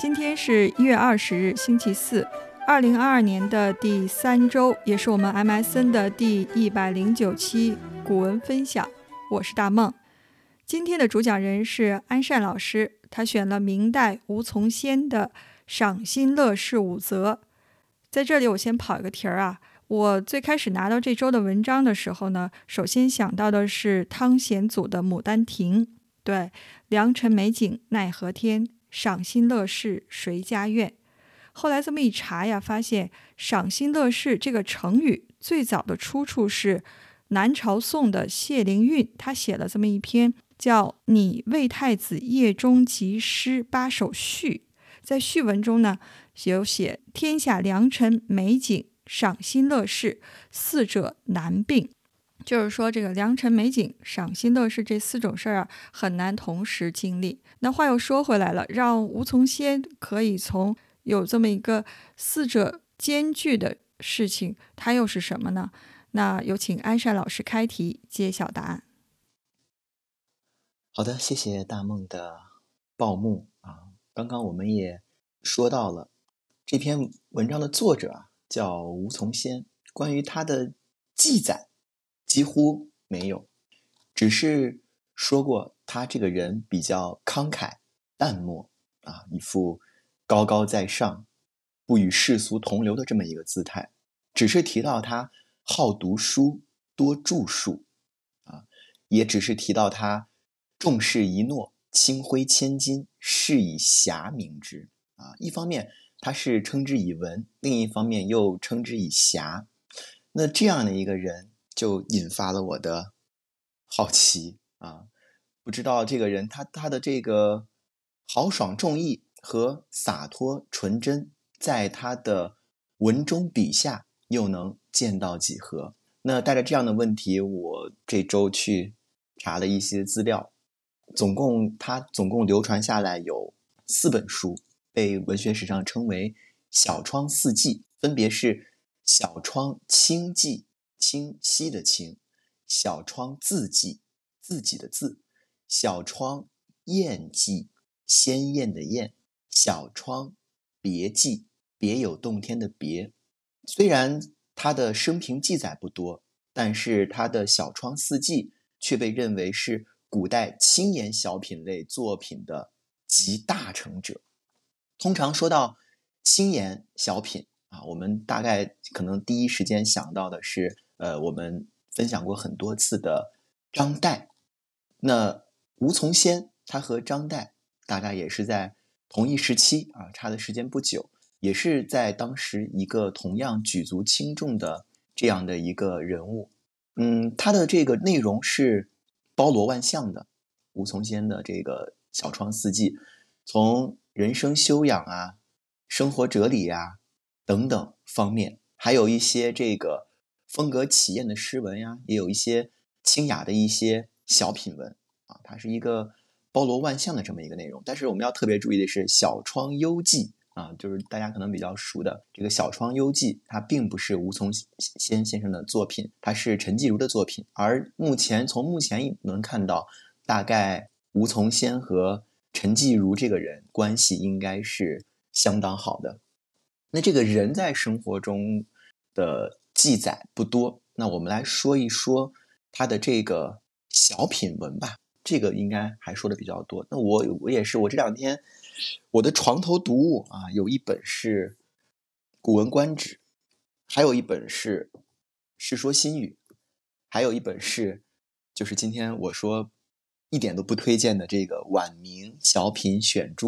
今天是一月二十日，星期四，二零二二年的第三周，也是我们 MSN 的第一百零九期古文分享。我是大梦。今天的主讲人是安善老师，他选了明代吴从先的《赏心乐事五则》。在这里，我先跑一个题儿啊。我最开始拿到这周的文章的时候呢，首先想到的是汤显祖的《牡丹亭》，对，良辰美景奈何天。赏心乐事谁家院？后来这么一查呀，发现“赏心乐事”这个成语最早的出处是南朝宋的谢灵运，他写了这么一篇叫《拟魏太子夜中集诗八首序》。在序文中呢，有写天下良辰美景、赏心乐事四者难并。就是说，这个良辰美景、赏心乐事这四种事儿啊，很难同时经历。那话又说回来了，让吴从先可以从有这么一个四者兼具的事情，它又是什么呢？那有请安善老师开题揭晓答案。好的，谢谢大梦的报幕啊。刚刚我们也说到了这篇文章的作者啊，叫吴从先，关于他的记载。几乎没有，只是说过他这个人比较慷慨淡漠啊，一副高高在上、不与世俗同流的这么一个姿态。只是提到他好读书、多著述啊，也只是提到他重视一诺、轻挥千金、是以侠名之啊。一方面他是称之以文，另一方面又称之以侠。那这样的一个人。就引发了我的好奇啊！不知道这个人他他的这个豪爽重义和洒脱纯真，在他的文中笔下又能见到几何？那带着这样的问题，我这周去查了一些资料，总共他总共流传下来有四本书，被文学史上称为“小窗四记”，分别是《小窗清记》。清晰的清，小窗字迹，自己的字；小窗艳迹，鲜艳的艳；小窗别记，别有洞天的别。虽然他的生平记载不多，但是他的小窗四记却被认为是古代清言小品类作品的集大成者。通常说到清言小品啊，我们大概可能第一时间想到的是。呃，我们分享过很多次的张岱，那吴从先他和张岱大概也是在同一时期啊，差的时间不久，也是在当时一个同样举足轻重的这样的一个人物。嗯，他的这个内容是包罗万象的。吴从先的这个小窗四季，从人生修养啊、生活哲理呀等等方面，还有一些这个。风格奇艳的诗文呀，也有一些清雅的一些小品文啊，它是一个包罗万象的这么一个内容。但是我们要特别注意的是，《小窗幽记》啊，就是大家可能比较熟的这个《小窗幽记》，它并不是吴从先先生的作品，它是陈继儒的作品。而目前从目前能看到，大概吴从先和陈继儒这个人关系应该是相当好的。那这个人在生活中的。记载不多，那我们来说一说他的这个小品文吧。这个应该还说的比较多。那我我也是，我这两天我的床头读物啊，有一本是《古文观止》，还有一本是《世说新语》，还有一本是就是今天我说一点都不推荐的这个《晚明小品选著》。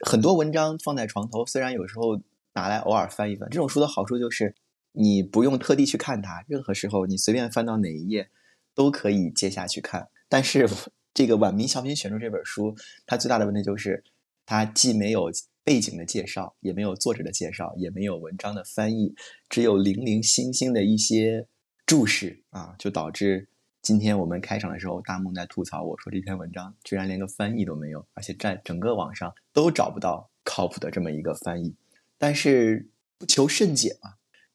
很多文章放在床头，虽然有时候拿来偶尔翻一翻，这种书的好处就是。你不用特地去看它，任何时候你随便翻到哪一页，都可以接下去看。但是这个《晚明小品选注》这本书，它最大的问题就是，它既没有背景的介绍，也没有作者的介绍，也没有文章的翻译，只有零零星星的一些注释啊，就导致今天我们开场的时候，大梦在吐槽我说这篇文章居然连个翻译都没有，而且在整个网上都找不到靠谱的这么一个翻译。但是不求甚解嘛。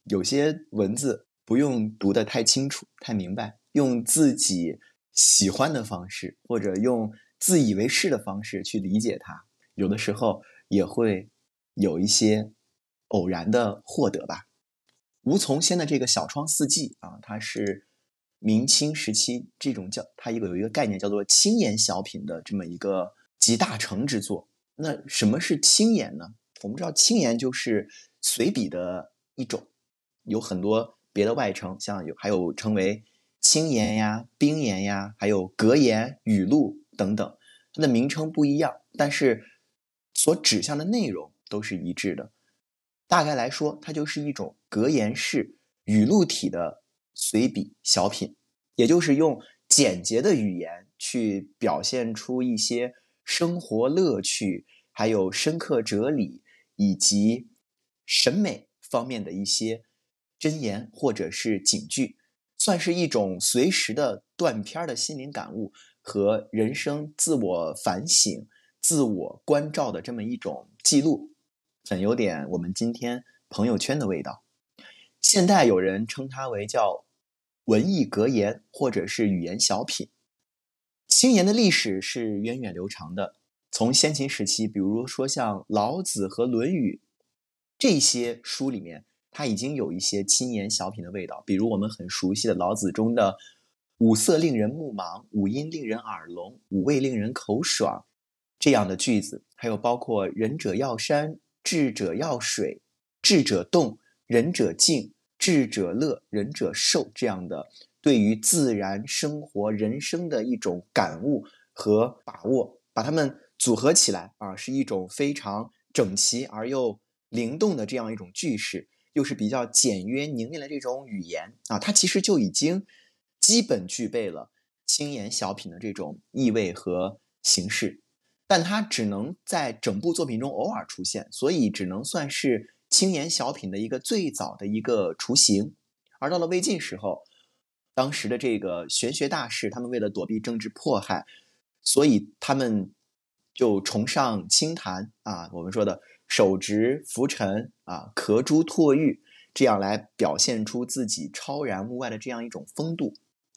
有些文字不用读得太清楚、太明白，用自己喜欢的方式，或者用自以为是的方式去理解它，有的时候也会有一些偶然的获得吧。吴从先的这个《小窗四季》啊，它是明清时期这种叫它一个有一个概念叫做轻言小品的这么一个集大成之作。那什么是轻言呢？我们知道轻言就是随笔的一种，有很多别的外称，像有还有称为青言呀、冰言呀，还有格言、语录等等，它的名称不一样，但是所指向的内容都是一致的。大概来说，它就是一种格言式、语录体的随笔小品，也就是用简洁的语言去表现出一些生活乐趣，还有深刻哲理以及审美方面的一些箴言或者是警句，算是一种随时的断片的心灵感悟和人生自我反省、自我关照的这么一种记录。很有点我们今天朋友圈的味道。现代有人称它为叫文艺格言，或者是语言小品。轻言的历史是源远流长的，从先秦时期，比如说像老子和论语这些书里面，它已经有一些轻言小品的味道。比如我们很熟悉的老子中的“五色令人目盲，五音令人耳聋，五味令人口爽”这样的句子，还有包括“仁者要山”。智者要水，智者动，仁者静；智者乐，仁者寿。这样的对于自然生活、人生的一种感悟和把握，把它们组合起来啊，是一种非常整齐而又灵动的这样一种句式，又是比较简约凝练的这种语言啊，它其实就已经基本具备了轻言小品的这种意味和形式。但它只能在整部作品中偶尔出现，所以只能算是轻言小品的一个最早的一个雏形。而到了魏晋时候，当时的这个玄学大士，他们为了躲避政治迫害，所以他们就崇尚清谈啊，我们说的手执拂尘啊，壳珠唾玉，这样来表现出自己超然物外的这样一种风度。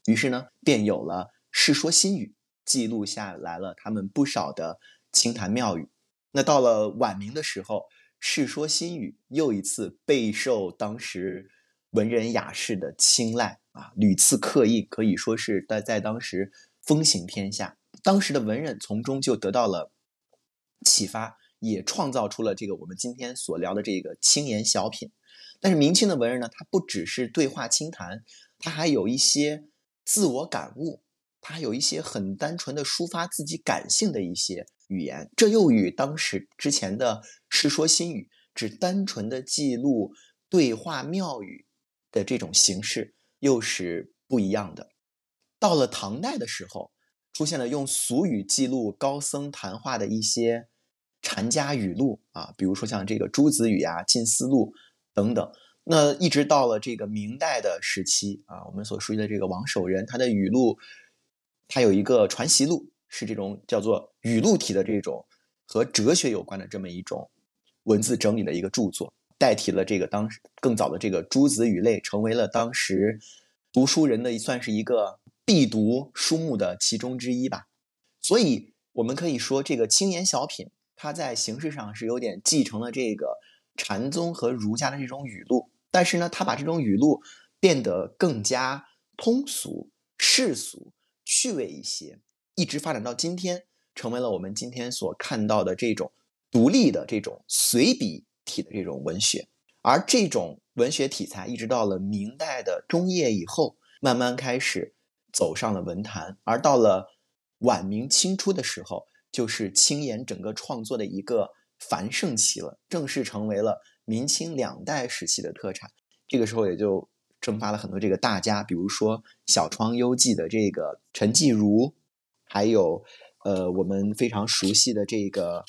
于是呢，便有了《世说新语》。记录下来了他们不少的清谈妙语。那到了晚明的时候，《世说新语》又一次备受当时文人雅士的青睐啊，屡次刻印，可以说是在在当时风行天下。当时的文人从中就得到了启发，也创造出了这个我们今天所聊的这个清言小品。但是明清的文人呢，他不只是对话清谈，他还有一些自我感悟。他还有一些很单纯的抒发自己感性的一些语言，这又与当时之前的《世说新语》只单纯的记录对话妙语的这种形式又是不一样的。到了唐代的时候，出现了用俗语记录高僧谈话的一些禅家语录啊，比如说像这个《朱子语》啊、《近思录》等等。那一直到了这个明代的时期啊，我们所熟悉的这个王守仁，他的语录。它有一个传习录，是这种叫做语录体的这种和哲学有关的这么一种文字整理的一个著作，代替了这个当时更早的这个诸子语类，成为了当时读书人的算是一个必读书目的其中之一吧。所以我们可以说，这个轻言小品，它在形式上是有点继承了这个禅宗和儒家的这种语录，但是呢，它把这种语录变得更加通俗世俗。趣味一些，一直发展到今天，成为了我们今天所看到的这种独立的这种随笔体的这种文学。而这种文学题材，一直到了明代的中叶以后，慢慢开始走上了文坛。而到了晚明清初的时候，就是青岩整个创作的一个繁盛期了，正式成为了明清两代时期的特产。这个时候也就。蒸发了很多这个大家，比如说《小窗幽记》的这个陈继儒，还有呃我们非常熟悉的这个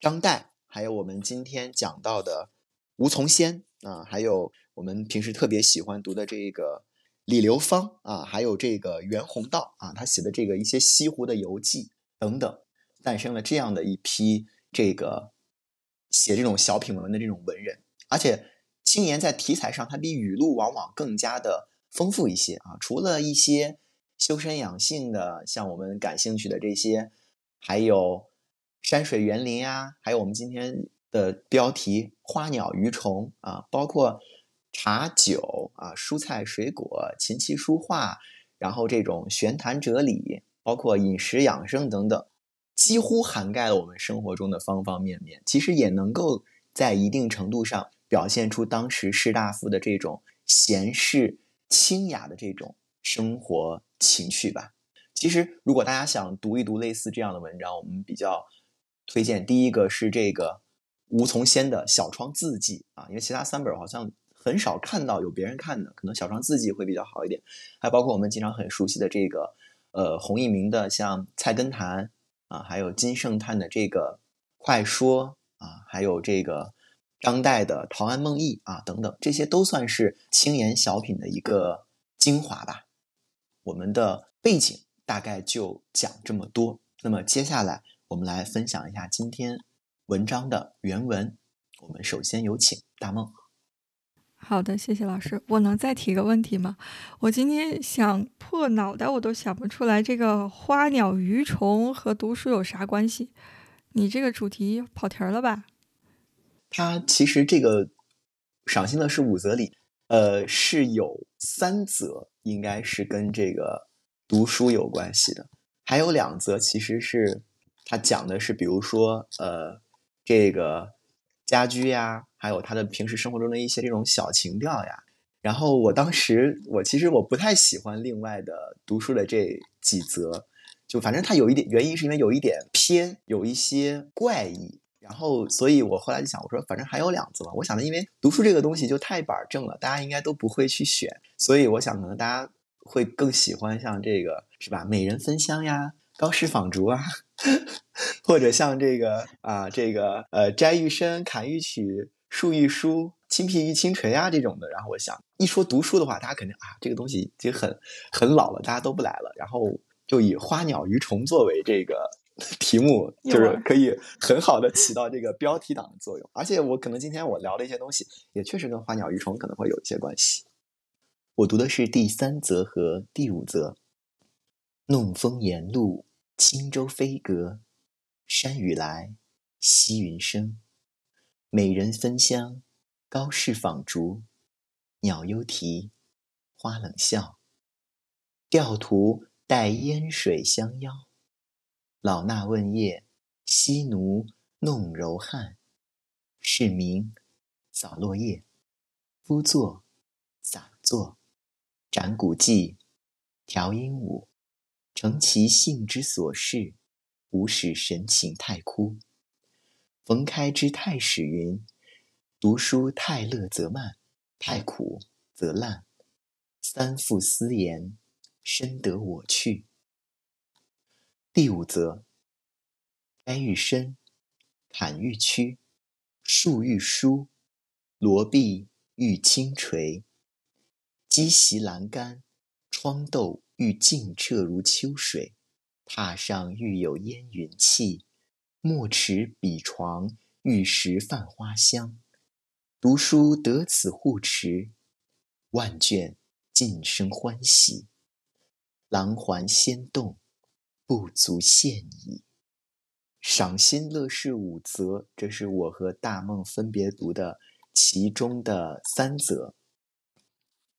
张岱，还有我们今天讲到的吴从先啊，还有我们平时特别喜欢读的这个李流芳啊，还有这个袁宏道啊，他写的这个一些西湖的游记等等，诞生了这样的一批这个写这种小品文的这种文人，而且。轻言在题材上，它比语录往往更加的丰富一些啊。除了一些修身养性的，像我们感兴趣的这些，还有山水园林呀，还有我们今天的标题花鸟鱼虫啊，包括茶酒啊、蔬菜水果、琴棋书画，然后这种玄谈哲理，包括饮食养生等等，几乎涵盖了我们生活中的方方面面。其实也能够在一定程度上表现出当时士大夫的这种闲适清雅的这种生活情趣吧。其实，如果大家想读一读类似这样的文章，我们比较推荐第一个是这个吴从先的《小窗字记》啊，因为其他三本好像很少看到有别人看的，可能《小窗字记》会比较好一点。还包括我们经常很熟悉的这个呃洪一鸣的像《菜根谭》啊，还有金圣叹的这个《快说》啊，还有这个张岱的《陶庵梦忆》啊等等，这些都算是轻言小品的一个精华吧。我们的背景。大概就讲这么多。那么接下来我们来分享一下今天文章的原文。我们首先有请大梦。好的，谢谢老师。我能再提个问题吗？我今天想破脑袋我都想不出来，这个花鸟鱼虫和读书有啥关系？你这个主题跑题儿了吧？它其实这个赏心乐是五则里，呃，是有三则，应该是跟这个。读书有关系的，还有两则，其实是他讲的是，比如说，呃，这个家居呀，还有他的平时生活中的一些这种小情调呀。然后我当时，我其实我不太喜欢另外的读书的这几则，就反正他有一点原因，是因为有一点偏，有一些怪异。然后，所以我后来就想，我说反正还有两则嘛。我想的，因为读书这个东西就太板正了，大家应该都不会去选，所以我想可能大家。会更喜欢像这个是吧？美人芬香呀，高氏仿竹啊，或者像这个啊，这个呃，摘玉笙，砍玉曲，树玉书，青皮玉青锤啊这种的。然后我想，一说读书的话，大家肯定啊，这个东西已经很很老了，大家都不来了。然后就以花鸟鱼虫作为这个 题目，就是可以很好的起到这个标题党的作用。而且我可能今天我聊的一些东西，也确实跟花鸟鱼虫可能会有一些关系。我读的是第三则和第五则。弄风沿路，轻舟飞阁，山雨来，溪云生。美人芬香，高士纺竹，鸟幽啼，花冷笑。钓徒带烟水相邀，老衲问夜，西奴弄柔汉。是名扫落叶，夫作洒作。展古迹，调鹦鹉，成其性之所适，无使神情太枯。冯开之太史云：“读书太乐则慢，太苦则烂。三复思言，深得我趣。”第五则：摘玉深，坎欲曲，树欲疏，罗臂欲轻垂。积席栏杆，窗斗欲静澈如秋水；榻上欲有烟云气，墨池笔床欲食泛花香。读书得此护持，万卷尽生欢喜。廊环仙动，不足羡矣。赏心乐事五则，这是我和大梦分别读的其中的三则。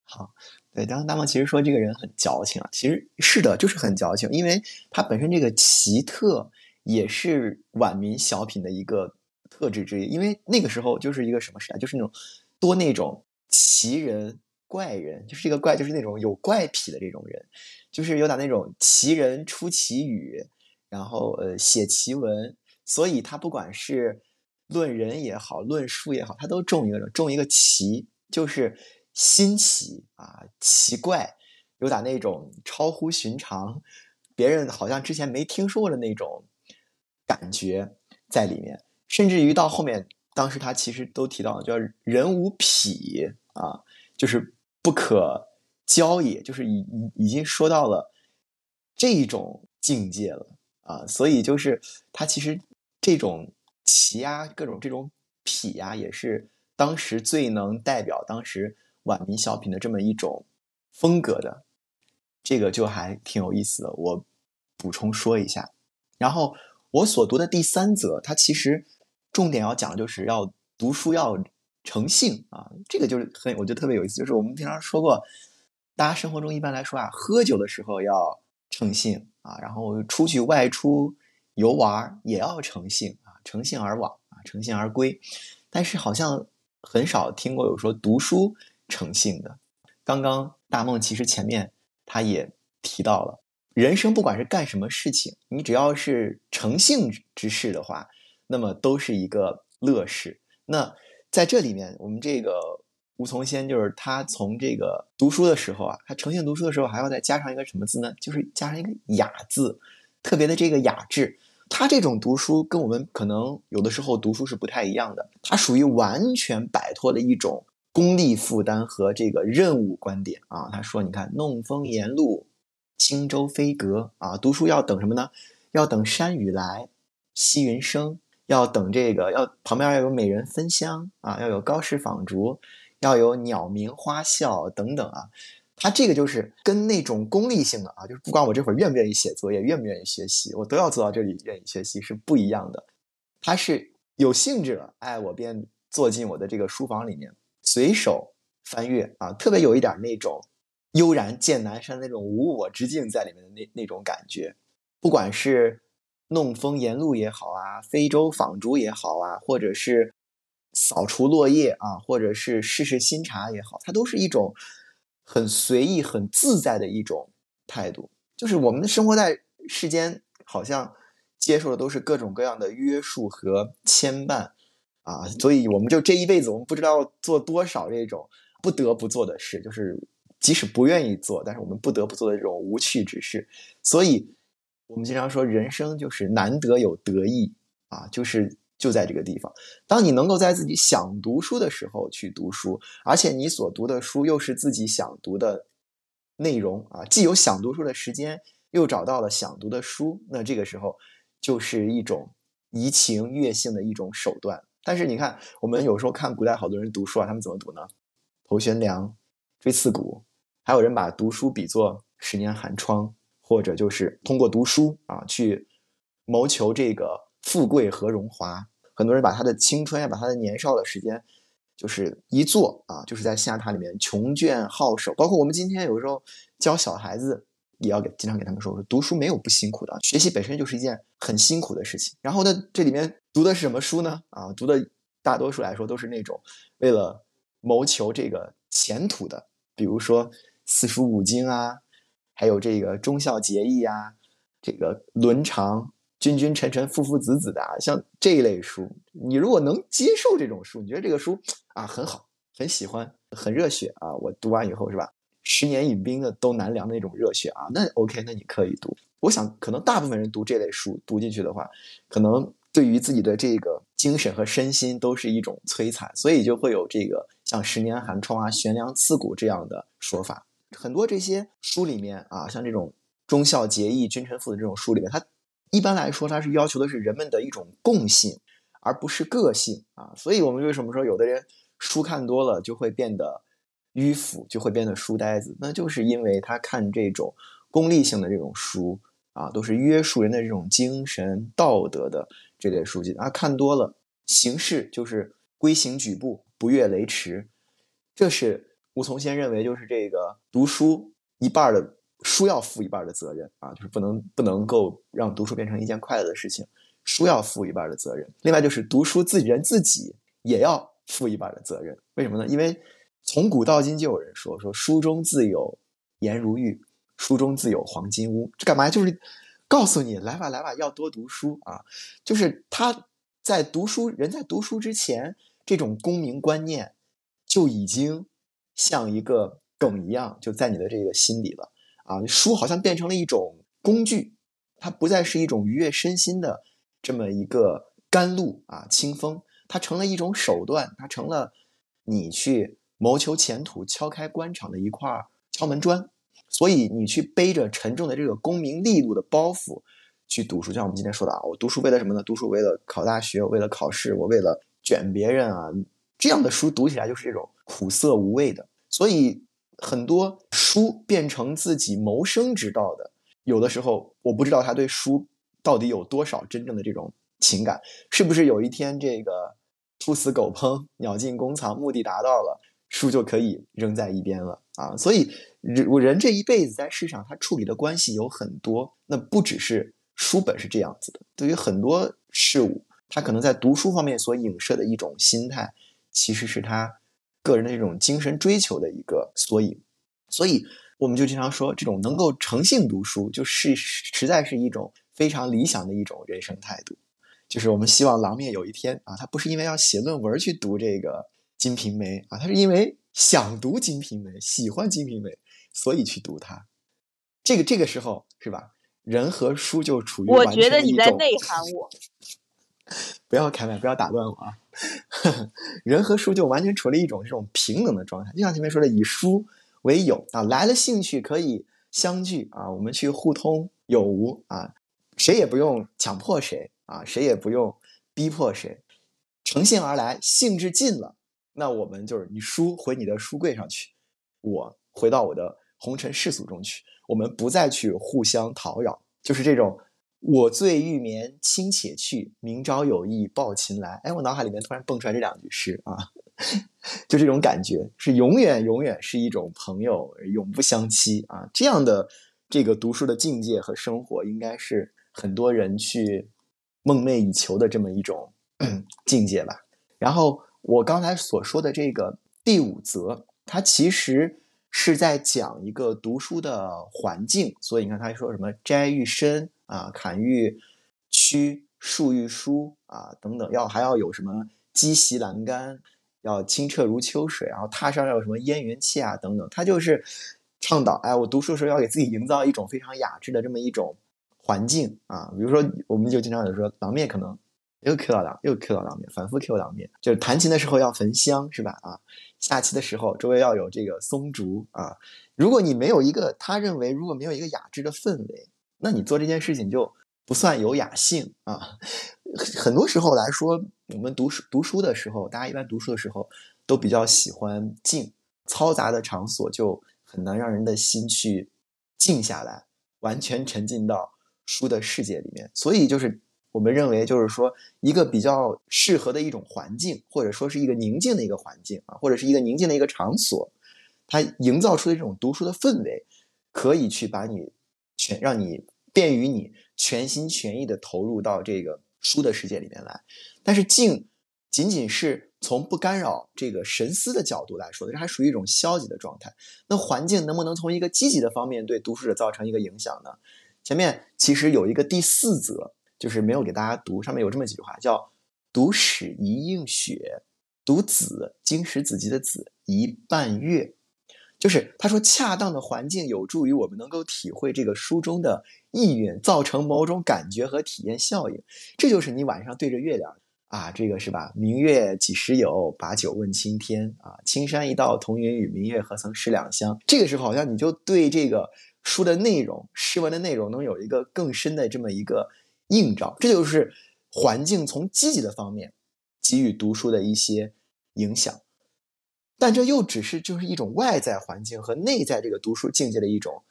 好，对，当大梦其实说这个人很矫情啊，其实是的，就是很矫情，因为他本身这个奇特也是晚明小品的一个特质之一。因为那个时候就是一个什么时代，就是那种多那种奇人怪人，就是这个怪就是那种有怪癖的这种人，就是有点那种奇人出奇语，然后呃写奇文，所以他不管是论人也好，论书也好，他都重一个重一个奇，就是。新奇啊，奇怪，有点那种超乎寻常，别人好像之前没听说的那种感觉在里面。甚至于到后面，当时他其实都提到，叫人无癖啊，就是不可交也，就是已已已经说到了这种境界了啊。所以就是他其实这种奇啊，各种这种癖呀，也是当时最能代表当时。晚明小品的这么一种风格的，这个就还挺有意思的。我补充说一下，然后我所读的第三则，它其实重点要讲就是要读书要诚信啊，这个就是很我觉得特别有意思。就是我们平常说过，大家生活中一般来说啊，喝酒的时候要诚信啊，然后出去外出游玩也要诚信啊，诚信而往啊，诚信而归。但是好像很少听过有说读书诚信的。刚刚大梦其实前面他也提到了。人生不管是干什么事情，你只要是诚信之事的话，那么都是一个乐事。那在这里面，我们这个吴从先就是他从这个读书的时候啊，他诚信读书的时候还要再加上一个什么字呢？就是加上一个雅字，特别的这个雅致。他这种读书跟我们可能有的时候读书是不太一样的，他属于完全摆脱了一种功利负担和这个任务观点啊。他说：“你看，弄风沿路。”轻舟飞阁啊，读书要等什么呢？要等山雨来，溪云生，要等这个，要旁边要有美人分香啊，要有高士纺竹，要有鸟鸣花笑等等啊。他这个就是跟那种功利性的啊，就是不管我这会儿愿不愿意写作业，愿不愿意学习，我都要做到这里，愿意学习是不一样的。他是有兴致了，哎，我便坐进我的这个书房里面，随手翻阅啊，特别有一点那种。悠然见南山那种无我之境在里面的那那种感觉，不管是弄风沿路也好啊，非洲纺竹也好啊，或者是扫除落叶啊，或者是试试新茶也好，它都是一种很随意、很自在的一种态度。就是我们生活在世间，好像接受的都是各种各样的约束和牵绊啊，所以我们就这一辈子，我们不知道做多少这种不得不做的事，就是。即使不愿意做，但是我们不得不做的这种无趣之事，所以我们经常说，人生就是难得有得意啊，就是就在这个地方。当你能够在自己想读书的时候去读书，而且你所读的书又是自己想读的内容啊，既有想读书的时间，又找到了想读的书，那这个时候就是一种怡情悦性的一种手段。但是你看，我们有时候看古代好多人读书啊，他们怎么读呢？头悬梁，锥刺股。还有人把读书比作十年寒窗，或者就是通过读书啊去谋求这个富贵和荣华。很多人把他的青春呀，把他的年少的时间，就是一坐啊，就是在象牙塔里面穷卷好手。包括我们今天有时候教小孩子，也要给经常给他们说说，读书没有不辛苦的，学习本身就是一件很辛苦的事情。然后呢，这里面读的是什么书呢？啊，读的大多数来说都是那种为了谋求这个前途的，比如说。四书五经啊，还有这个忠孝节义啊，这个伦常、君君臣臣、父父子子的啊，像这一类书，你如果能接受这种书，你觉得这个书啊很好，很喜欢，很热血啊，我读完以后是吧？十年饮冰的都难凉的那种热血啊，那 OK，那你可以读。我想，可能大部分人读这类书读进去的话，可能对于自己的这个精神和身心都是一种摧残，所以就会有这个像十年寒窗啊、悬梁刺股这样的说法。很多这些书里面啊，像这种忠孝节义、君臣父的这种书里面，它一般来说它是要求的是人们的一种共性，而不是个性啊。所以我们为什么说有的人书看多了就会变得迂腐，就会变得书呆子？那就是因为他看这种功利性的这种书啊，都是约束人的这种精神道德的这类书籍啊，看多了行事就是规行矩步，不越雷池，这是。吴从先认为，就是这个读书一半的书要负一半的责任啊，就是不能不能够让读书变成一件快乐的事情，书要负一半的责任。另外就是读书自己人自己也要负一半的责任。为什么呢？因为从古到今就有人说说书中自有颜如玉，书中自有黄金屋。这干嘛？就是告诉你来吧来吧，要多读书啊。就是他在读书人在读书之前，这种功名观念就已经。像一个梗一样，就在你的这个心里了啊！书好像变成了一种工具，它不再是一种愉悦身心的这么一个甘露啊、清风，它成了一种手段，它成了你去谋求前途、敲开官场的一块敲门砖。所以你去背着沉重的这个功名利禄的包袱去读书，就像我们今天说的啊，我读书为了什么呢？读书为了考大学，我为了考试，我为了卷别人啊。这样的书读起来就是这种苦涩无味的，所以很多书变成自己谋生之道的，有的时候我不知道他对书到底有多少真正的这种情感？是不是有一天这个兔死狗烹，鸟尽弓藏，目的达到了，书就可以扔在一边了啊？所以人人这一辈子在世上，他处理的关系有很多，那不只是书本是这样子的。对于很多事物，他可能在读书方面所影射的一种心态，其实是他个人的这种精神追求的一个缩影。所以。我们就经常说，这种能够诚信读书，就是实在是一种非常理想的一种人生态度。就是我们希望狼面有一天啊，他不是因为要写论文去读这个《金瓶梅》啊，他是因为想读《金瓶梅》，喜欢《金瓶梅》，所以去读它。这个这个时候是吧？人和书就处于我觉得你在内涵我，不要开麦，不要打断我啊！人和书就完全处于一种这种平等的状态，就像前面说的，以书。为友啊，来了兴趣可以相聚啊，我们去互通有无啊，谁也不用强迫谁啊，谁也不用逼迫谁，乘兴而来，兴致尽了，那我们就是你书回你的书柜上去，我回到我的红尘世俗中去，我们不再去互相讨扰，就是这种我醉欲眠卿且去，明朝有意抱琴来。哎，我脑海里面突然蹦出来这两句诗啊。就这种感觉是永远永远是一种朋友，永不相欺啊！这样的这个读书的境界和生活，应该是很多人去梦寐以求的这么一种 境界吧。然后我刚才所说的这个第五则，它其实是在讲一个读书的环境。所以你看，他说什么“斋欲深啊，砍欲曲，树欲疏啊等等，要还要有什么积习栏杆。要清澈如秋水，然后踏上要有什么烟云气啊等等，他就是倡导，哎，我读书的时候要给自己营造一种非常雅致的这么一种环境啊。比如说，我们就经常有说，狼面可能又 Q 到两，又 Q 到两面，反复 Q 两面，就是弹琴的时候要焚香，是吧？啊，下棋的时候周围要有这个松竹啊。如果你没有一个，他认为如果没有一个雅致的氛围，那你做这件事情就不算有雅兴啊。很多时候来说，我们读书读书的时候，大家一般读书的时候都比较喜欢静，嘈杂的场所就很难让人的心去静下来，完全沉浸到书的世界里面。所以，就是我们认为，就是说一个比较适合的一种环境，或者说是一个宁静的一个环境啊，或者是一个宁静的一个场所，它营造出的这种读书的氛围，可以去把你全让你便于你全心全意的投入到这个。书的世界里面来，但是静仅仅是从不干扰这个神思的角度来说的，这还属于一种消极的状态。那环境能不能从一个积极的方面对读书者造成一个影响呢？前面其实有一个第四则，就是没有给大家读，上面有这么几句话，叫“读史一映雪，读子经史子集的子一半月”。就是他说，恰当的环境有助于我们能够体会这个书中的意蕴，造成某种感觉和体验效应。这就是你晚上对着月亮啊，这个是吧？明月几时有？把酒问青天啊！青山一道同云雨，明月何曾识两乡？这个时候好像你就对这个书的内容、诗文的内容能有一个更深的这么一个映照。这就是环境从积极的方面给予读书的一些影响。但这又只是就是一种外在环境和内在这个读书境界的一种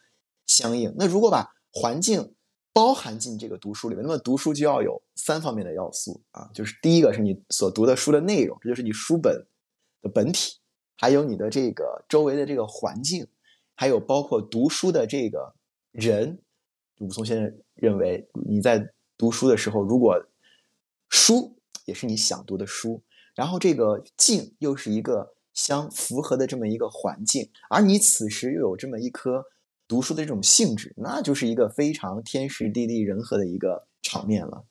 相应。那如果把环境包含进这个读书里面，那么读书就要有三方面的要素啊，就是第一个是你所读的书的内容，这就是你书本的本体，还有你的这个周围的这个环境，还有包括读书的这个人。武松先生认为，你在读书的时候，如果书也是你想读的书，然后这个境又是一个。相符合的这么一个环境，而你此时又有这么一颗读书的这种性质，那就是一个非常天时地利人和的一个场面了。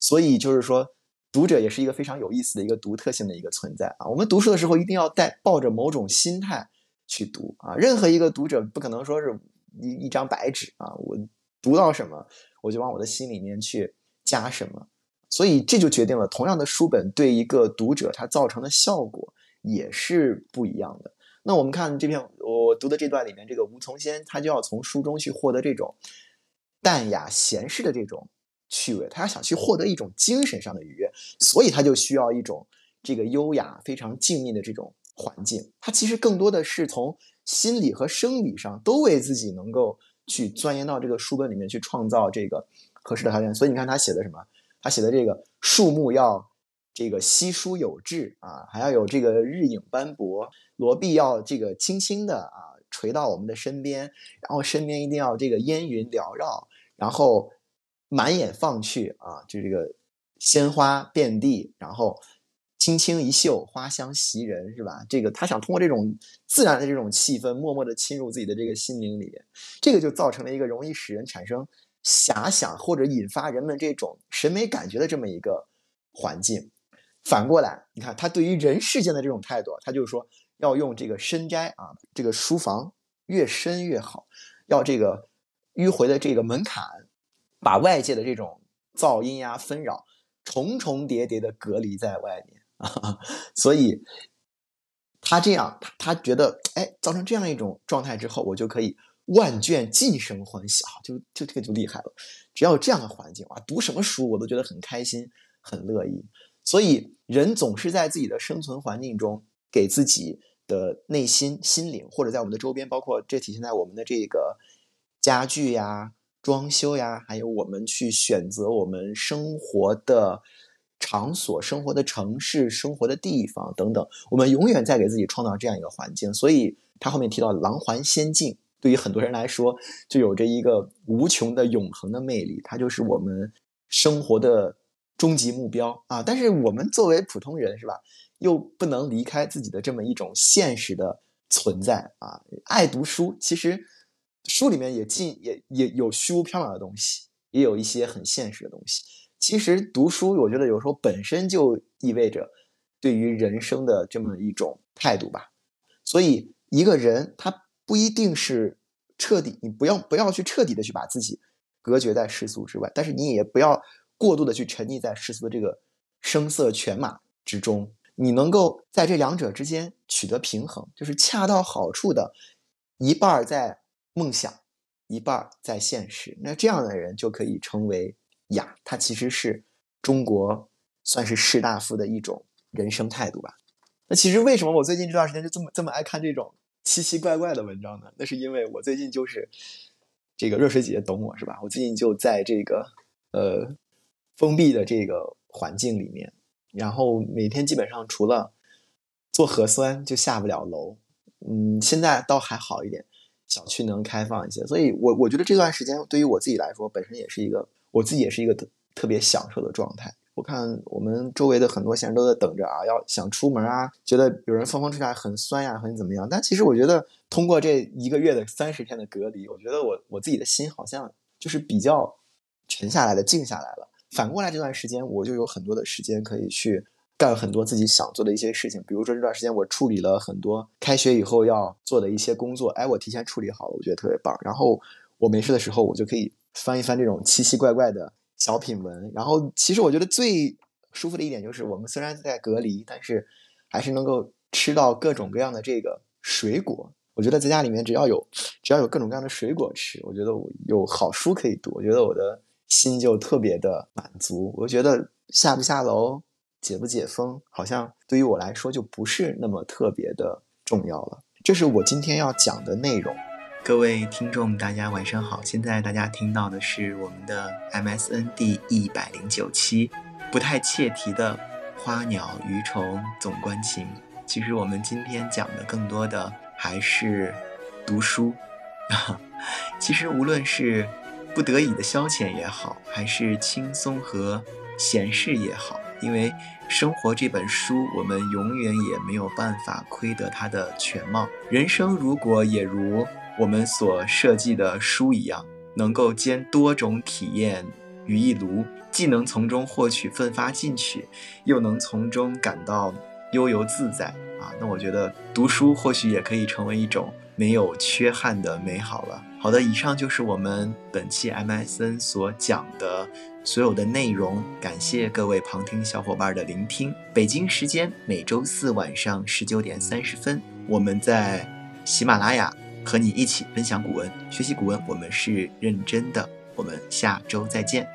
所以就是说，读者也是一个非常有意思的一个独特性的一个存在啊。我们读书的时候一定要带抱着某种心态去读啊。任何一个读者不可能说是一一张白纸啊，我读到什么我就往我的心里面去加什么。所以这就决定了同样的书本对一个读者他造成的效果。也是不一样的。那我们看这篇我读的这段里面，这个吴从先他就要从书中去获得这种淡雅闲适的这种趣味，他想去获得一种精神上的愉悦，所以他就需要一种这个优雅、非常静谧的这种环境。他其实更多的是从心理和生理上都为自己能够去钻研到这个书本里面去创造这个合适的条件。所以你看他写的什么？他写的这个树木要这个稀疏有致啊，还要有这个日影斑驳，罗碧要这个轻轻的啊垂到我们的身边，然后身边一定要这个烟云缭绕，然后满眼放去啊，就这个鲜花遍地，然后。轻轻一嗅，花香袭人，是吧？这个他想通过这种自然的这种气氛，默默的侵入自己的这个心灵里面，这个就造成了一个容易使人产生遐想或者引发人们这种审美感觉的这么一个环境。反过来，你看他对于人世间的这种态度，他就是说要用这个深斋啊，这个书房越深越好，要这个迂回的这个门槛，把外界的这种噪音呀纷扰重重叠叠的隔离在外面。啊，所以他这样，他他觉得，哎，造成这样一种状态之后，我就可以万卷尽生欢喜啊，就就这个就厉害了。只要有这样的环境啊，读什么书我都觉得很开心，很乐意。所以人总是在自己的生存环境中，给自己的内心心灵，或者在我们的周边，包括这体现在我们的这个家具呀、装修呀，还有我们去选择我们生活的。场所、生活的城市、生活的地方等等，我们永远在给自己创造这样一个环境。所以他后面提到狼环仙境，对于很多人来说，就有着一个无穷的永恒的魅力。它就是我们生活的终极目标啊！但是我们作为普通人，是吧？又不能离开自己的这么一种现实的存在啊！爱读书，其实书里面也尽也也有虚无缥缈的东西，也有一些很现实的东西。其实读书，我觉得有时候本身就意味着对于人生的这么一种态度吧。所以一个人他不一定是彻底，你不要不要去彻底的去把自己隔绝在世俗之外，但是你也不要过度的去沉溺在世俗的这个声色犬马之中。你能够在这两者之间取得平衡，就是恰到好处的，一半在梦想，一半在现实。那这样的人就可以成为。雅，它其实是中国算是士大夫的一种人生态度吧。那其实为什么我最近这段时间就这么这么爱看这种奇奇怪怪的文章呢？那是因为我最近就是这个热水姐姐懂我是吧？我最近就在这个呃封闭的这个环境里面，然后每天基本上除了做核酸就下不了楼。嗯，现在倒还好一点，小区能开放一些，所以我我觉得这段时间对于我自己来说，本身也是一个。我自己也是一个特特别享受的状态。我看我们周围的很多现在都在等着啊，要想出门啊，觉得有人风风出来很酸呀，很怎么样。但其实我觉得，通过这一个月的三十天的隔离，我觉得我我自己的心好像就是比较沉下来的，静下来了。反过来这段时间，我就有很多的时间可以去干很多自己想做的一些事情。比如说这段时间，我处理了很多开学以后要做的一些工作，哎，我提前处理好了，我觉得特别棒。然后我没事的时候，我就可以。翻一翻这种奇奇怪怪的小品文，然后其实我觉得最舒服的一点就是，我们虽然在隔离，但是还是能够吃到各种各样的这个水果。我觉得在家里面只要有只要有各种各样的水果吃，我觉得我有好书可以读，我觉得我的心就特别的满足。我觉得下不下楼、解不解封，好像对于我来说就不是那么特别的重要了。这是我今天要讲的内容。各位听众，大家晚上好！现在大家听到的是我们的 MSN 第一百零九期，不太切题的花鸟鱼虫总关情。其实我们今天讲的更多的还是读书。其实无论是不得已的消遣也好，还是轻松和闲适也好，因为生活这本书，我们永远也没有办法窥得它的全貌。人生如果也如。我们所设计的书一样，能够兼多种体验于一炉，既能从中获取奋发进取，又能从中感到悠游自在啊！那我觉得读书或许也可以成为一种没有缺憾的美好了。好的，以上就是我们本期 MSN 所讲的所有的内容，感谢各位旁听小伙伴的聆听。北京时间每周四晚上十九点三十分，我们在喜马拉雅。和你一起分享古文，学习古文，我们是认真的。我们下周再见。